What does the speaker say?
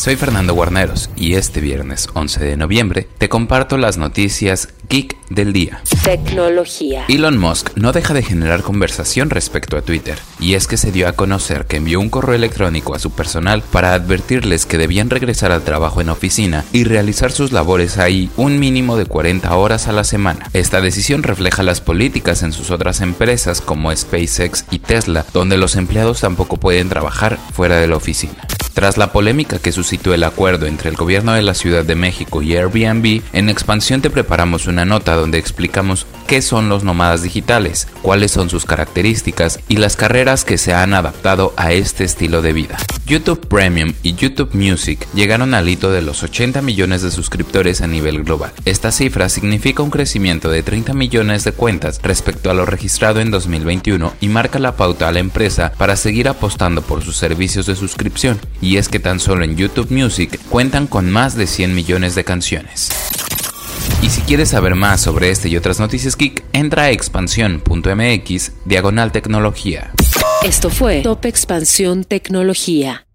soy Fernando Guarneros y este viernes 11 de noviembre te comparto las noticias geek del día. Tecnología. Elon Musk no deja de generar conversación respecto a Twitter, y es que se dio a conocer que envió un correo electrónico a su personal para advertirles que debían regresar al trabajo en oficina y realizar sus labores ahí un mínimo de 40 horas a la semana. Esta decisión refleja las políticas en sus otras empresas como SpaceX y Tesla, donde los empleados tampoco pueden trabajar fuera de la oficina. Tras la polémica que suscitó el acuerdo entre el gobierno de la Ciudad de México y Airbnb, en Expansión te preparamos una nota donde explicamos qué son los nómadas digitales, cuáles son sus características y las carreras que se han adaptado a este estilo de vida. YouTube Premium y YouTube Music llegaron al hito de los 80 millones de suscriptores a nivel global. Esta cifra significa un crecimiento de 30 millones de cuentas respecto a lo registrado en 2021 y marca la pauta a la empresa para seguir apostando por sus servicios de suscripción y es que tan solo en YouTube Music cuentan con más de 100 millones de canciones. Y si quieres saber más sobre este y otras noticias geek, entra a expansión.mx diagonal tecnología. Esto fue Top Expansión Tecnología.